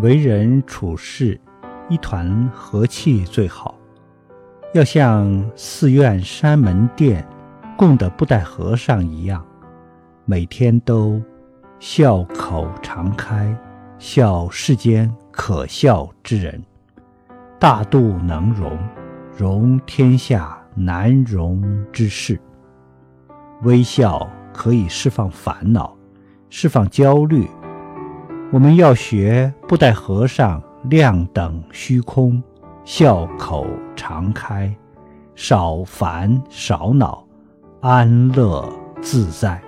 为人处事，一团和气最好。要像寺院山门殿供的布袋和尚一样，每天都笑口常开，笑世间可笑之人，大度能容，容天下难容之事。微笑可以释放烦恼，释放焦虑。我们要学布袋和尚，量等虚空，笑口常开，少烦少恼，安乐自在。